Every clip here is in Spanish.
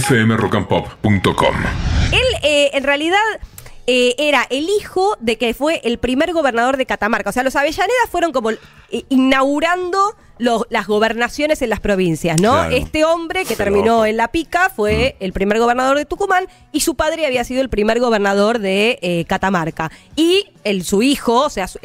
fmrockandpop.com. Él, eh, en realidad, eh, era el hijo de que fue el primer gobernador de Catamarca. O sea, los Avellaneda fueron como eh, inaugurando los- las gobernaciones en las provincias, ¿no? Claro. Este hombre que terminó en La Pica fue el primer gobernador de Tucumán y su padre había sido el primer gobernador de eh, Catamarca. Y el, su hijo, o sea, su,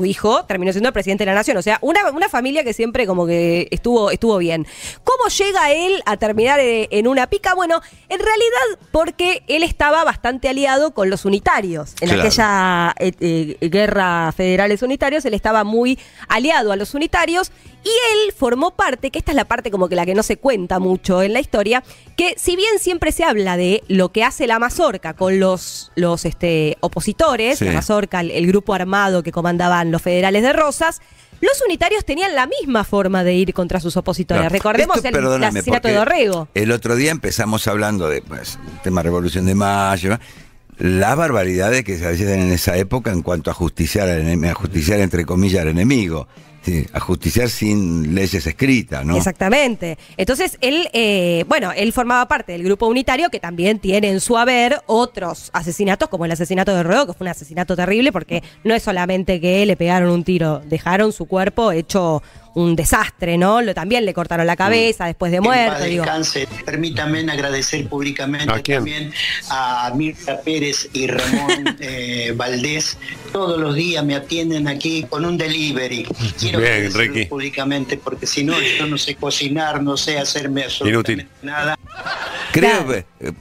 su hijo terminó siendo el presidente de la nación. O sea, una, una familia que siempre como que estuvo, estuvo bien. ¿Cómo llega él a terminar eh, en una pica? Bueno, en realidad porque él estaba bastante aliado con los unitarios. En Claro. aquella eh, eh, guerra federales unitarios, él estaba muy aliado a los unitarios y él formó parte, que esta es la parte como que la que no se cuenta mucho en la historia, que si bien siempre se habla de lo que hace la Mazorca con los, los este, opositores, Sí. la Mazorca, el, el grupo armado que comandaban los federales de Rosas, los unitarios tenían la misma forma de ir contra sus opositores. Recordemos Esto, el, asesinato de Dorrego. El otro día empezamos hablando de pues, tema Revolución de Mayo, las barbaridades que se hacían en esa época en cuanto a justiciar, al enemigo, a justiciar entre comillas al enemigo, sí, a justiciar sin leyes escritas, ¿no? Exactamente. Entonces, él, eh, bueno, él formaba parte del grupo unitario que también tiene en su haber otros asesinatos, como el asesinato de Ruedo, que fue un asesinato terrible, porque no es solamente que le pegaron un tiro, dejaron su cuerpo hecho un desastre, ¿no? Lo, también le cortaron la cabeza después de muerto. digo. descanse. Permítanme agradecer públicamente también a Mirta Pérez y Ramón eh, Valdés. Todos los días me atienden aquí con un delivery. Quiero Bien, Ricky. públicamente porque si no, yo no sé cocinar, no sé hacerme absolutamente Inútil. nada. Creo que eh,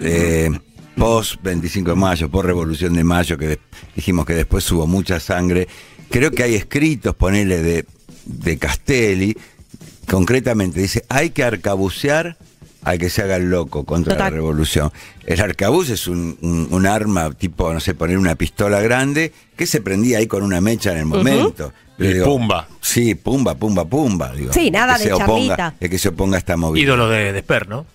eh, post 25 de mayo, post Revolución de Mayo, que dijimos que después hubo mucha sangre, creo que hay escritos, ponele, de, de Castelli, concretamente dice, hay que arcabucear al que se haga el loco contra Total. la revolución. El arcabuz es un, un- un arma tipo, no sé, poner una pistola grande que se prendía ahí con una mecha en el momento. Y pumba. Sí, pumba, pumba, pumba. digo. Sí, nada de se oponga, charlita. el que se oponga a esta movida. Ídolo de, de Esper, ¿no?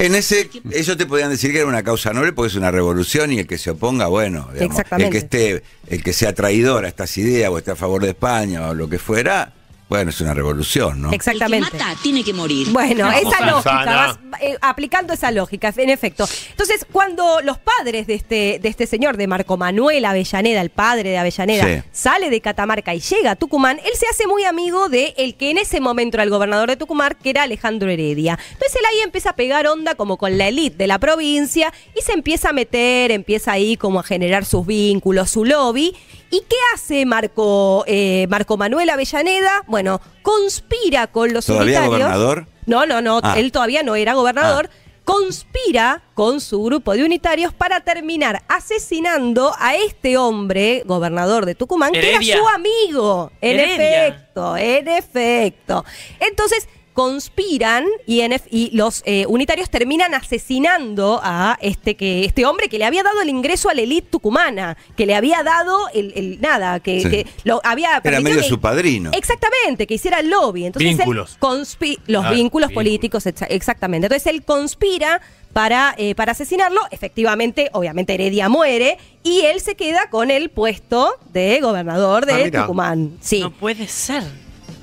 En ese, ellos te podían decir que era una causa noble porque es una revolución y el que se oponga, bueno, digamos, el que esté, el que sea traidor a estas ideas o esté a favor de España o lo que fuera, bueno, es una revolución, ¿no? Exactamente. El que mata tiene que morir. Bueno, esa lógica, vas, eh, aplicando esa lógica, en efecto. Entonces, cuando los padres de este, de este señor, de Marco Manuel Avellaneda, el padre de Avellaneda, Sí. sale de Catamarca y llega a Tucumán, él se hace muy amigo de el que en ese momento era el gobernador de Tucumán, que era Alejandro Heredia. Entonces él ahí empieza a pegar onda como con la élite de la provincia y se empieza a meter, empieza ahí como a generar sus vínculos, su lobby. ¿Y qué hace Marco, eh, Marco Manuel Avellaneda? Bueno, conspira con los ¿Todavía unitarios. gobernador? No, no, no, Ah. él todavía no era gobernador. Conspira con su grupo de unitarios para terminar asesinando a este hombre, gobernador de Tucumán, que era su amigo. En Heredia. efecto, en efecto. Entonces conspiran y, y los eh, unitarios terminan asesinando a este que este hombre que le había dado el ingreso a la élite tucumana, que le había dado el, el- nada, que, Sí. que lo había Era medio que- su padrino. Exactamente, que hiciera el lobby. Entonces él Vínculos. conspi- los Ah, vínculos vínculos. políticos, exa- exactamente. Entonces él conspira para, eh, para asesinarlo. Efectivamente, obviamente Heredia muere y él se queda con el puesto de gobernador de Ah. Tucumán. Sí. No puede ser.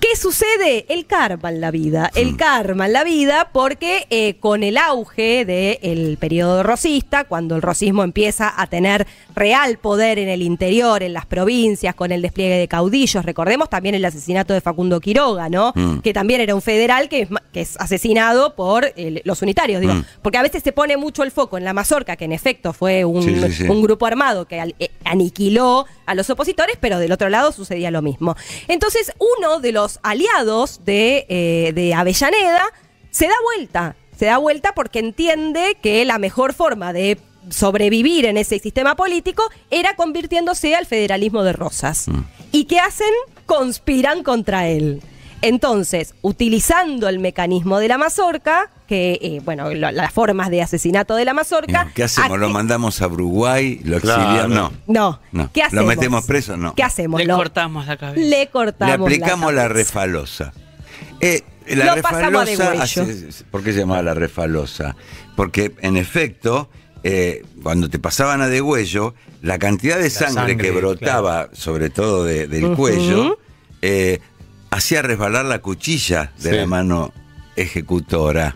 ¿Qué sucede? El karma en la vida. El karma en la vida porque eh, con el auge del periodo rosista, cuando el rosismo empieza a tener real poder en el interior, en las provincias, con el despliegue de caudillos, recordemos también el asesinato de Facundo Quiroga, ¿no? Mm. Que también era un federal que es, ma- que es asesinado por eh, los unitarios, digo. Mm. Porque a veces se pone mucho el foco en la mazorca, que en efecto fue un, Sí, sí, sí. un grupo armado que eh, aniquiló a los opositores, pero del otro lado sucedía lo mismo. Entonces, uno de los aliados de, eh, de Avellaneda se da vuelta. Se da vuelta porque entiende que la mejor forma de sobrevivir en ese sistema político era convirtiéndose al federalismo de Rosas. ¿Y qué hacen? Conspiran contra él. Entonces, utilizando el mecanismo de la mazorca, que, eh, bueno, lo- las formas de asesinato de la mazorca. ¿Qué hacemos? ¿Lo mandamos a Uruguay? ¿Lo Claro. exiliamos? No. No. No. ¿Qué ¿Lo hacemos? metemos preso? No. ¿Qué hacemos? Le Lo- cortamos la cabeza. Le Le cortamos. aplicamos la, cabeza. refalosa. Eh, la Lo pasamos a refalosa. hace- ¿Por qué se llamaba la refalosa? Porque en efecto, eh, cuando te pasaban a degüello, la cantidad de sangre, sangre, que brotaba, sobre todo de- del cuello, eh, hacía resbalar la cuchilla de Sí. la mano ejecutora.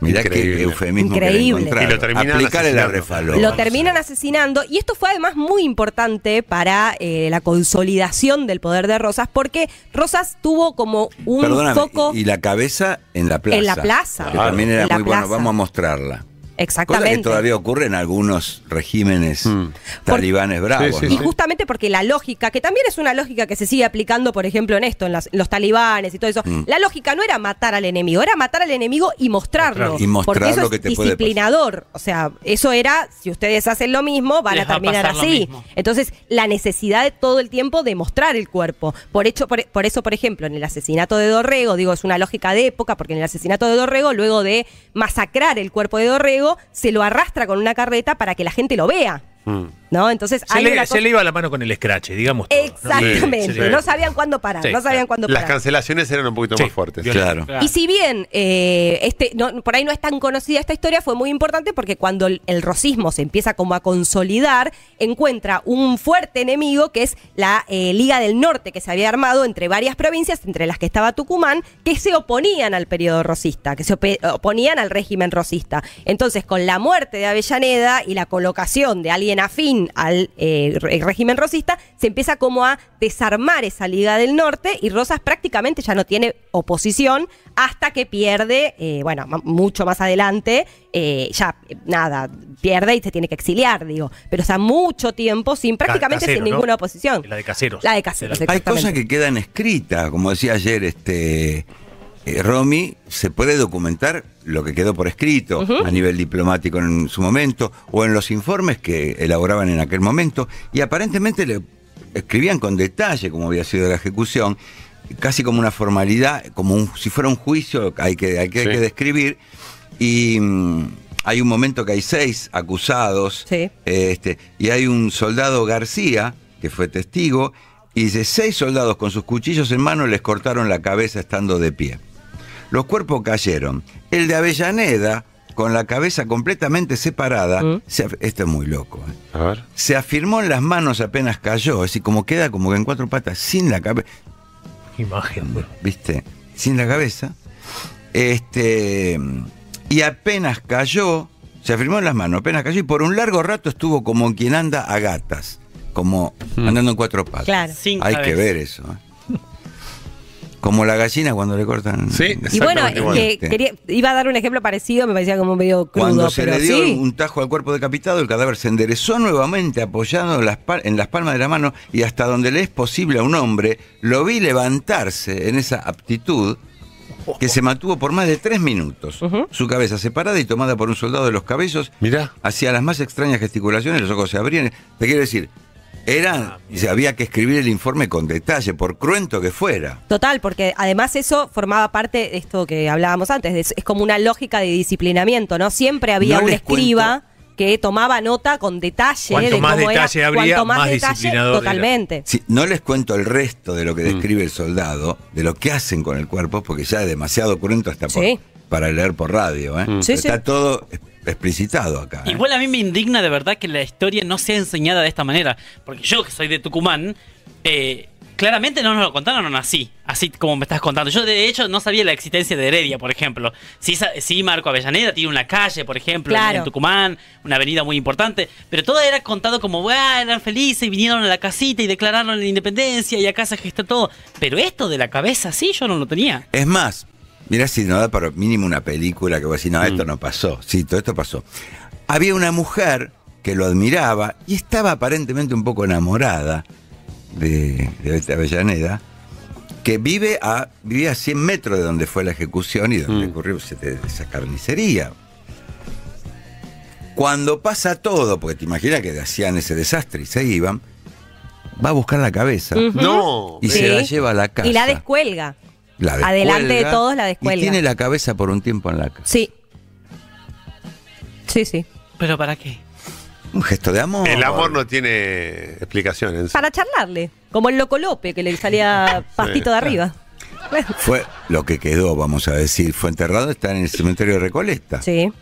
Mirá qué Increíble. eufemismo que le Increíble. encontraron. Y lo terminan Aplicarle la asesinando. refaló. Lo terminan asesinando y esto fue además muy importante para eh, la consolidación del poder de Rosas porque Rosas tuvo como un Perdóname, foco y, la cabeza en la plaza. En la plaza. Que Claro. también era En muy bueno. Vamos a mostrarla. Cosa exactamente. que todavía ocurre en algunos regímenes Mm. talibanes bravos. Sí, sí, Y justamente porque la lógica, que también es una lógica que se sigue aplicando, por ejemplo, en esto, en las- los talibanes y todo eso, Mm. la lógica no era matar al enemigo, era matar al enemigo y mostrarlo. Y mostrar porque eso lo es que te puede disciplinador. O sea, eso era, si ustedes hacen lo mismo, van Les a va a terminar así. Entonces, la necesidad de todo el tiempo de mostrar el cuerpo. Por, hecho, por, por eso, por ejemplo, en el asesinato de Dorrego, digo, es una lógica de época, porque en el asesinato de Dorrego, luego de masacrar el cuerpo de Dorrego, se lo arrastra con una carreta para que la gente lo vea. Mm. ¿No? Entonces, Se hay le, se iba la mano con el scratch, digamos. Exactamente. Sí, sí, sí. No sabían cuándo parar. Sí, no sabían claro. cuándo Las parar. cancelaciones eran un poquito Sí. más fuertes. Claro. Y si bien eh, este, no, por ahí no es tan conocida esta historia, fue muy importante porque cuando el, el rosismo se empieza como a consolidar, encuentra un fuerte enemigo que es la eh, Liga del Norte que se había armado entre varias provincias, entre las que estaba Tucumán, que se oponían al periodo rosista, que se oponían al régimen rosista. Entonces, con la muerte de Avellaneda y la colocación de alguien afín al eh, régimen rosista, se empieza como a desarmar esa Liga del Norte y Rosas prácticamente ya no tiene oposición hasta que pierde, eh, bueno, mucho más adelante, eh, ya nada, pierde y se tiene que exiliar, digo. Pero está mucho tiempo sin, prácticamente Casero, sin ¿no? ninguna oposición. La de Caseros. La de Caseros, Hay cosas que quedan escritas, como decía ayer este eh, Romy, se puede documentar lo que quedó por escrito a nivel diplomático en su momento o en los informes que elaboraban en aquel momento y aparentemente le escribían con detalle cómo había sido la ejecución, casi como una formalidad, como un- si fuera un juicio, hay que, hay que, hay Sí. que describir y mm, hay un momento que hay seis acusados Sí. este, y hay un soldado García, que fue testigo, y dice, seis soldados con sus cuchillos en mano les cortaron la cabeza estando de pie. Los cuerpos cayeron. El de Avellaneda, con la cabeza completamente separada, Mm. se esto es muy loco, ¿eh? A ver. se afirmó en las manos apenas cayó, es decir, como queda como que en cuatro patas, sin la cabeza. Imagen. bueno. ¿viste? Sin la cabeza. Este, y apenas cayó, se afirmó en las manos, apenas cayó, y por un largo rato estuvo como quien anda a gatas, como andando en cuatro patas. Claro. Sin Hay que ver eso. ¿eh? Como la gallina cuando le cortan. Sí, Y bueno, que quería- iba a dar un ejemplo parecido, me parecía como medio crudo, Cuando se pero le dio sí. un tajo al cuerpo decapitado, el cadáver se enderezó nuevamente apoyado en las, en las palmas de la mano y hasta donde le es posible a un hombre, lo vi levantarse en esa aptitud que se mantuvo por más de tres minutos. Su cabeza separada y tomada por un soldado de los cabellos, Mirá. hacía las más extrañas gesticulaciones, los ojos se abrían. Te quiero decir, era, dice, había que escribir el informe con detalle, por cruento que fuera. Total, porque además eso formaba parte de esto que hablábamos antes, de- es como una lógica de disciplinamiento, ¿no? Siempre había No un escriba que tomaba nota con detalle Cuanto de más cómo era. detalle habría, Cuanto más detalle, disciplinador era. Totalmente. Sí, no les cuento el resto de lo Mm. que describe el soldado, de lo que hacen con el cuerpo, porque ya es demasiado cruento hasta por- Sí. para leer por radio. ¿eh? Sí, Está sí. todo explicitado acá. ¿eh? Igual a mí me indigna de verdad que la historia no sea enseñada de esta manera. Porque yo, que soy de Tucumán, eh, claramente no nos lo contaron así. Así como me estás contando. Yo, de hecho, no sabía la existencia de Heredia, por ejemplo. Sí, sí Marco Avellaneda tiene una calle, por ejemplo, en- Claro. en Tucumán, una avenida muy importante. Pero todo era contado como, "Ah, eran felices y vinieron a la casita y declararon la independencia y acá se gestó todo. Pero esto de la cabeza, sí, yo no lo tenía. Es más, mirá si no da para mínimo una película que vos decís, no, esto Mm. no pasó. Sí, todo esto pasó. Había una mujer que lo admiraba y estaba aparentemente un poco enamorada de, de Avellaneda, que vive a, vivía a 100 metros de donde fue la ejecución y donde Mm. ocurrió esa carnicería. Cuando pasa todo, porque te imaginas que hacían ese desastre y se iban, va a buscar la cabeza. No. y Sí. se la lleva a la casa. Y la descuelga. La Adelante de todos, la descuelga. Y tiene la cabeza por un tiempo en la casa. Sí. Sí, sí. ¿Pero para qué? Un gesto de amor. El amor no tiene explicaciones. Para charlarle. Como el Loco Lope, que le salía pastito de arriba. Fue lo que quedó, vamos a decir. Fue enterrado, está en el cementerio de Recoleta. Sí,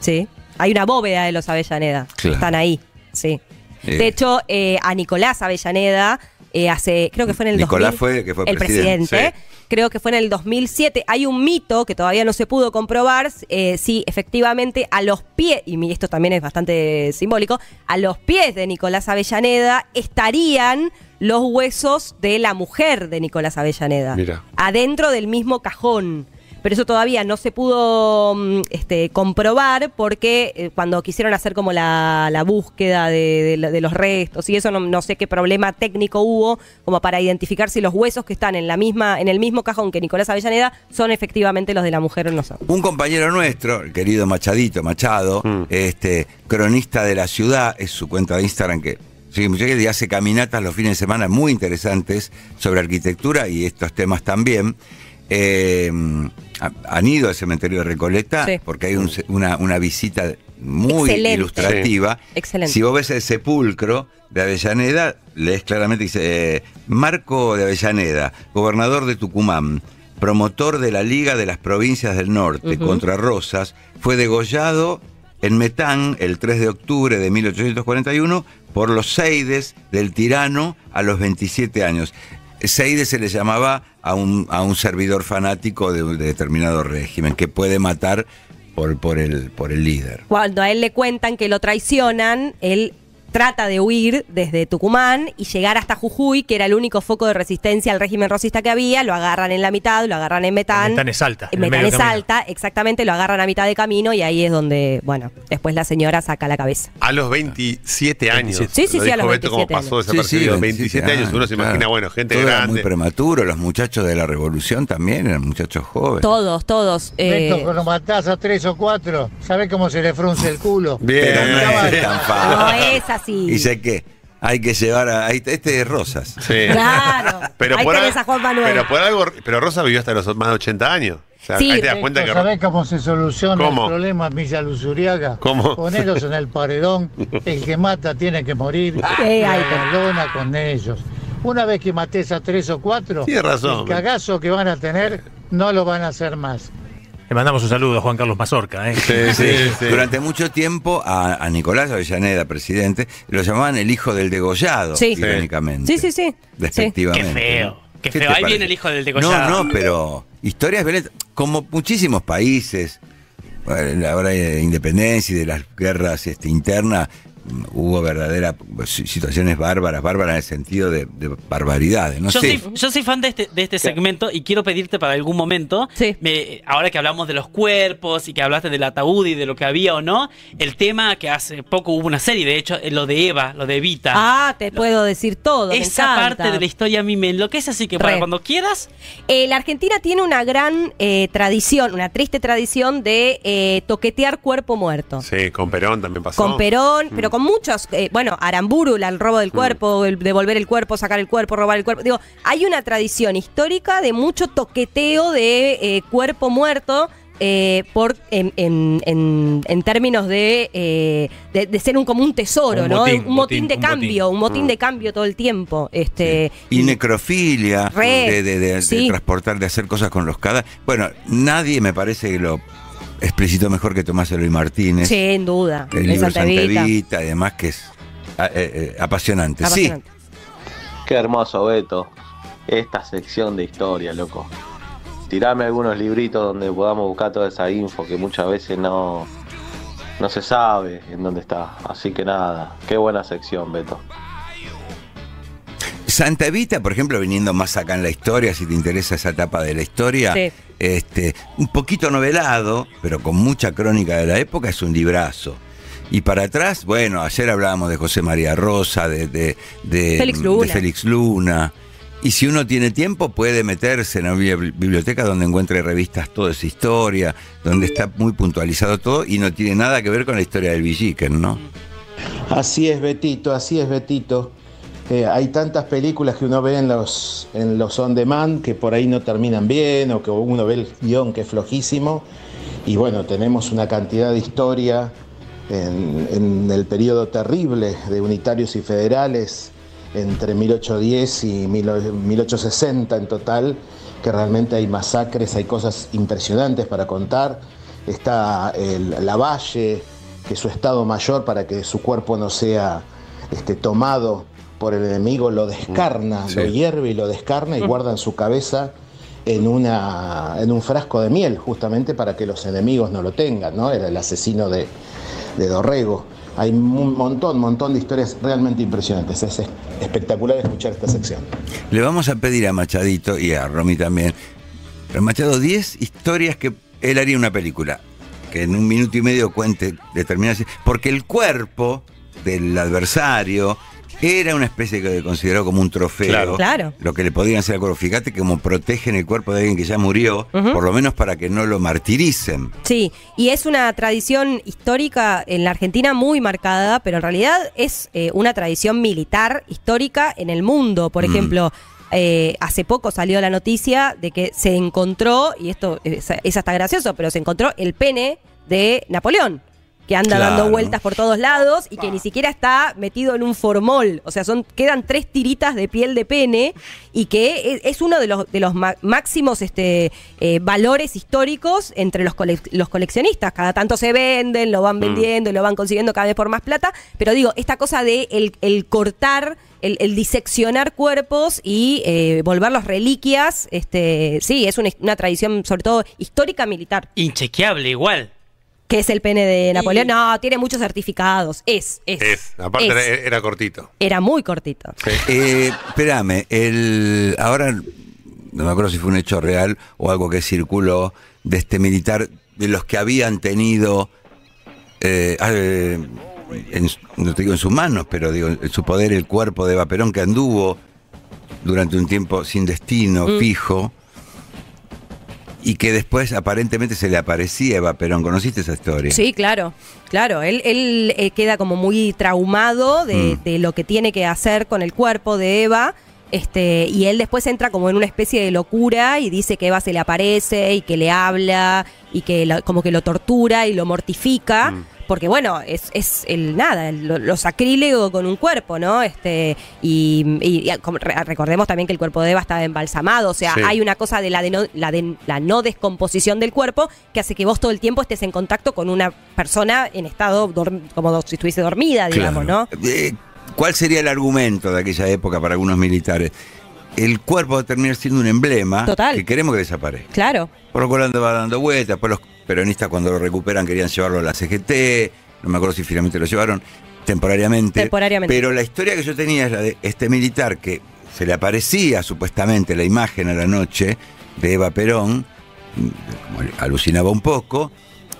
sí. Hay una bóveda de los Avellaneda. Claro. Están ahí, sí. Eh. De hecho, eh, a Nicolás Avellaneda, eh, hace, creo que fue en el Nicolás 2000, fue- que fue el presidente, presidente, creo que fue en el 2007. Hay un mito que todavía no se pudo comprobar eh, si efectivamente a los pies, y mi- esto también es bastante simbólico, a los pies de Nicolás Avellaneda estarían los huesos de la mujer de Nicolás Avellaneda. Mira. Adentro del mismo cajón. Pero eso todavía no se pudo mm, este, comprobar porque eh, cuando quisieron hacer como la, la búsqueda de, de la- de los restos y eso no, no sé qué problema técnico hubo como para identificar si los huesos que están en la misma en el mismo cajón que Nicolás Avellaneda son efectivamente los de la mujer o no son. Un compañero nuestro, el querido Machadito Machado, Mm. este cronista de la ciudad, es su cuenta de Instagram que sigue y hace caminatas los fines de semana muy interesantes sobre arquitectura y estos temas también. Eh, ha- han ido al cementerio de Recoleta Sí. porque hay un una, una visita muy Excelente. ilustrativa. Excelente. Si vos ves el sepulcro de Avellaneda, lees claramente, dice, eh, Marco de Avellaneda, gobernador de Tucumán, promotor de la Liga de las Provincias del Norte contra Rosas, fue degollado en Metán el 3 de octubre de 1841 por los Seides del tirano a los 27 años. Seides se le llamaba a un, a un servidor fanático de, un determinado régimen que puede matar por, por, el, por el líder. Cuando a él le cuentan que lo traicionan, él trata de huir desde Tucumán y llegar hasta Jujuy, que era el único foco de resistencia al régimen rosista que había, lo agarran en la mitad, lo agarran en Metán. Metán es alta. En Metán es alta, exactamente, lo agarran a mitad de camino y ahí es donde, bueno, después la señora saca la cabeza. A los 27 años. 27. Sí, sí, Lo sí, a los Beto como 27 pasó años. desapercibido. 27 años, uno se claro. imagina, bueno, gente Todo era muy grande. prematuro, los muchachos de la revolución también eran muchachos jóvenes. Todos, todos. eh, Beto, cuando matás a tres o cuatro, ¿sabés cómo se le frunce el culo? Bien. Pero no es tan no es así. Y sé que hay que llevar a. Este es Rosas. Sí. Claro. Pero por, al- a Juan Manuel. pero por algo, pero Rosa vivió hasta los más de 80 años. O sea, Sí. ahí te das cuenta que ¿Sabés cómo se soluciona ¿Cómo? el problema, Milla Luzuriaga? ¿Cómo? Ponelos en el paredón, el que mata tiene que morir, Sí, y ahí a te- la lona con ellos. Una vez que mates a tres o cuatro, Tiene razón, el cagazo que van a tener no lo van a hacer más. Le mandamos un saludo a Juan Carlos Mazorca. ¿eh? Sí, sí, sí. Durante mucho tiempo a, a Nicolás Avellaneda, presidente, lo llamaban el hijo del degollado, Sí. irónicamente. Sí, sí, sí. Despectivamente. Qué feo, ¿no? qué feo. Ahí parece? viene el hijo del degollado. No, no, pero historias violentas, como muchísimos países, bueno, la hora de independencia y de las guerras este, internas, hubo verdaderas si- situaciones bárbaras, bárbaras en el sentido de, de barbaridades. No yo, sé. soy, yo soy fan de este, de este segmento y quiero pedirte para algún momento, Sí. me- ahora que hablamos de los cuerpos y que hablaste del ataúd y de lo que había o no, el tema que hace poco hubo una serie, de hecho, eh, lo de Eva, lo de Evita. Ah, te puedo decir todo. Esa parte de la historia a mí me enloquece, así que para Re. cuando quieras, Eh, la Argentina tiene una gran eh, tradición, una triste tradición de eh, toquetear cuerpo muerto. Sí, con Perón también pasó. Con Perón, Mm. pero con muchos, eh, bueno, Aramburu, el robo del cuerpo, el devolver el cuerpo, sacar el cuerpo, robar el cuerpo. Digo, hay una tradición histórica de mucho toqueteo de eh, cuerpo muerto. eh, por en, en- en- en términos de, eh, de, de ser un como un tesoro, Un ¿no? botín, un motín, botín, de un cambio, botín. un motín Mm. de cambio todo el tiempo. Este, Y necrofilia, Re, de, de- de- transportar, de hacer cosas con los cadáveres. Bueno, nadie me parece que lo explicitó mejor que Tomás Eloy Martínez. sin duda. El libro Santa Santa Evita. Evita, además que es ah, eh, eh, apasionante. Sí. Qué hermoso, Beto. Esta sección de historia, loco. Tirame algunos libritos donde podamos buscar toda esa info que muchas veces no, no se sabe en dónde está. Así que nada, qué buena sección, Beto. Santa Evita, por ejemplo, viniendo más acá en la historia, si te interesa esa etapa de la historia, Sí. este, un poquito novelado, pero con mucha crónica de la época, es un librazo. Y para atrás, bueno, ayer hablábamos de José María Rosa, de, de, de- Félix Luna. de Félix Luna. Y si uno tiene tiempo, puede meterse en una bibli- biblioteca donde encuentre revistas toda esa historia, donde está muy puntualizado todo y no tiene nada que ver con la historia del Villiquen, ¿no? Así es, Betito, así es, Betito. Eh, hay tantas películas que uno ve en los, en los on demand que por ahí no terminan bien o que uno ve el guion que es flojísimo. Y bueno, tenemos una cantidad de historia en, el periodo terrible de unitarios y federales entre 1810 y 1860 en total, que realmente hay masacres, hay cosas impresionantes para contar. Está el, la Valle, que es su estado mayor para que su cuerpo no sea este, tomado por el enemigo, lo descarna, Sí. lo hierve y lo descarna y guarda en su cabeza en, una, en un frasco de miel, justamente para que los enemigos no lo tengan, ¿no? Era el asesino de, de Dorrego. Hay un montón, montón de historias realmente impresionantes. Es espectacular escuchar esta sección. Le vamos a pedir a Machadito y a Romy también, pero Machado, 10 historias que él haría una película, que en un minuto y medio cuente determinadas, porque el cuerpo del adversario era una especie que considerado como un trofeo. Claro. Claro. Lo que le podían hacer al cuerpo. Fíjate como protegen el cuerpo de alguien que ya murió, por lo menos para que no lo martiricen. Sí, y es una tradición histórica en la Argentina muy marcada, pero en realidad es eh, una tradición militar histórica en el mundo. Por Mm. ejemplo, eh, hace poco salió la noticia de que se encontró, y esto es, es hasta gracioso, pero se encontró el pene de Napoleón. Que anda Claro. dando vueltas por todos lados y que ni siquiera está metido en un formol. O sea, son quedan tres tiritas de piel de pene y que es, es uno de los, de los ma- máximos este, eh, valores históricos entre los, cole- los coleccionistas. Cada tanto se venden, lo van vendiendo y lo van consiguiendo cada vez por más plata. Pero digo, esta cosa de el, el cortar, el, el diseccionar cuerpos y eh, volverlos reliquias, este, sí, es una, una tradición sobre todo histórica militar. Inchequeable, igual. Que es el pene de Napoleón? No, tiene muchos certificados. Es, es. Es, aparte es. Era, era cortito. Era muy cortito. Eh, espérame, el, ahora no me acuerdo si fue un hecho real o algo que circuló de este militar, de los que habían tenido, eh, ah, eh, en su- no te digo en sus manos, pero digo en su poder el cuerpo de Eva Perón que anduvo durante un tiempo sin destino Mm. fijo y que después aparentemente se le aparecía Eva Perón. ¿Conociste esa historia? Sí, claro, claro. Él, él eh, queda como muy traumado de, Mm. de lo que tiene que hacer con el cuerpo de Eva. Este, y él después entra como en una especie de locura y dice que Eva se le aparece y que le habla y que lo- como que lo tortura y lo mortifica. Porque bueno, es, es el nada, el- lo, lo sacrílego con un cuerpo, ¿no? Este, y, recordemos también que el cuerpo de Eva estaba embalsamado, o sea, Sí. hay una cosa de la, de no, la, de la no descomposición del cuerpo que hace que vos todo el tiempo estés en contacto con una persona en estado como si estuviese dormida, digamos, Claro. ¿no? Eh, ¿Cuál sería el argumento de aquella época para algunos militares? El cuerpo va a terminar siendo un emblema Total. que queremos que desaparezca. Claro. Por lo cual andaba dando vueltas, después los peronistas cuando lo recuperan querían llevarlo a la CGT, no me acuerdo si finalmente lo llevaron temporariamente. Temporariamente. Pero la historia que yo tenía es la de este militar que se le aparecía supuestamente la imagen a la noche de Eva Perón, como alucinaba un poco,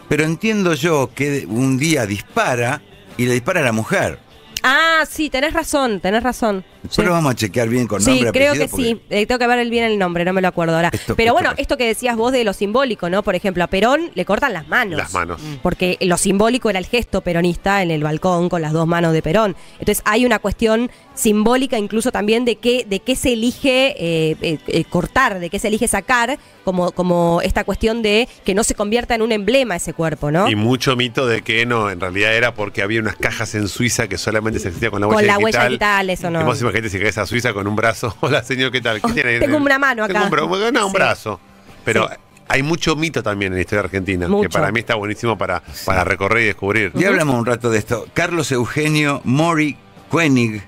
pero entiendo yo que un día dispara y le dispara a la mujer. Ah, sí, tenés razón, tenés razón. Sí. lo vamos a chequear bien con Sí, nombre y creo que porque- sí. Eh, tengo que ver el- bien el nombre, no me lo acuerdo ahora. Esto- Pero bueno, esto que decías vos de lo simbólico, ¿no? Por ejemplo, a Perón le cortan las manos. Las manos. Porque lo simbólico era el gesto peronista en el balcón con las dos manos de Perón. Entonces hay una cuestión simbólica incluso también de qué, de qué se elige eh, eh, cortar, de qué se elige sacar, como, como esta cuestión de que no se convierta en un emblema ese cuerpo, ¿no? Y mucho mito de que no, en realidad era porque había unas cajas en Suiza que solamente se hacía con la Con huella la digital. huella digital, eso no. Imagínate si caes a Suiza con un brazo. Hola, señor, ¿qué tal? ¿Qué Oh, tiene? tengo una mano Tengo acá. un, bra- no, un Sí. brazo. Pero Sí. hay mucho mito también en la historia argentina, Mucho. que para mí está buenísimo para, para recorrer y descubrir. Ya hablamos un rato de esto. Carlos Eugenio Mori Koenig,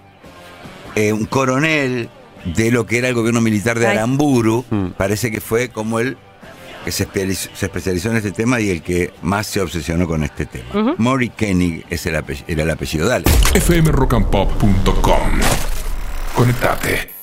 eh, un coronel de lo que era el gobierno militar de. Aramburu, Mm. parece que fue como el que se especializó, se especializó en este tema y el que más se obsesionó con este tema. Mori Koenig es el era el apellido. Dale. fmrockandpop.com. Connettate.